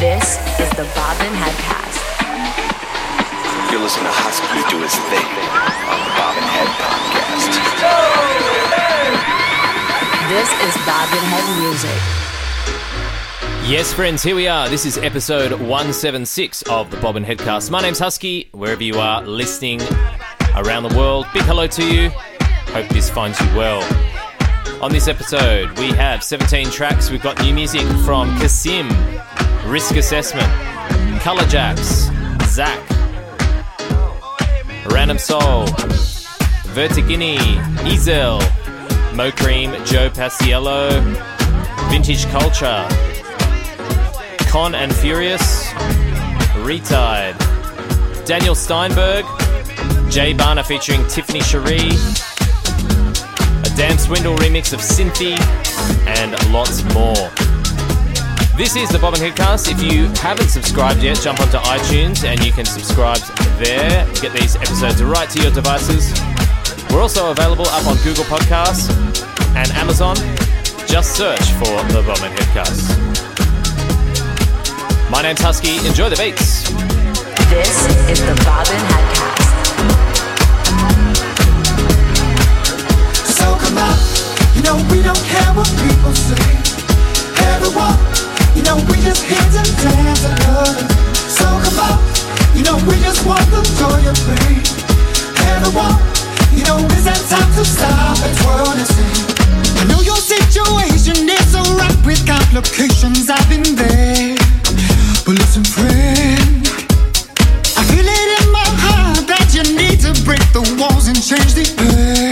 This is the Bobbin Headcast. You're listening to Husky do his thing on the Bobbin Head podcast. This is Bobbin Head Music. Yes, friends, here we are. This is episode 176 of the Bobbin Headcast. My name's Husky, wherever you are listening around the world. Big hello to you. Hope this finds you well. On this episode, we have 17 tracks. We've got new music from CASSIMM, Risk Assessment, Color Jacks, Zsak, Random Soul, Vertigini, Ezel, Mo Cream, Jo Paciello, Vintage Culture, Kon and Fiorious, Re-Tide, Daniel Steinberg, Jay Bhana featuring Tiffany Sharee, a Dam Swindle remix of Cinthie, and lots more. This is the Bobbin Headcast. If you haven't subscribed yet, jump onto iTunes and you can subscribe there. Get these episodes right to your devices. We're also available up on Google Podcasts and Amazon. Just search for the Bobbin Headcast. My name's Husky. Enjoy the beats. This is the Bobbin Headcast. So come on, you know we don't care what people say. Everyone, you know we just here to dance and love. So come on, you know we just want the joy of pain. Everyone, you know it's that time to stop and twirl and sing. I know your situation is so rough with complications. I've been there, but listen, friend. I feel it in my heart that you need to break the walls and change the air.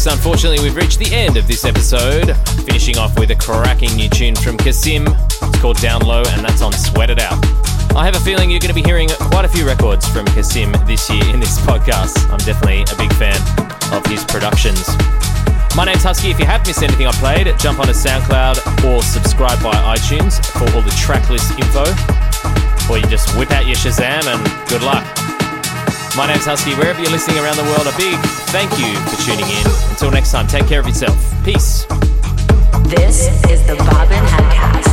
Folks. Unfortunately, we've reached the end of this episode. Finishing off with a cracking new tune from CASSIMM. It's called Down Low, and that's on Sweat It Out. I have a feeling you're going to be hearing quite a few records from CASSIMM this year in this podcast. I'm definitely a big fan of his productions. My name's Husky. If you have missed anything I played, jump onto SoundCloud or subscribe via iTunes for all the tracklist info. Or you just whip out your Shazam and good luck. My name's Husky. Wherever you're listening around the world, a big thank you for tuning in. Until next time, take care of yourself. Peace. This is the Headcast. We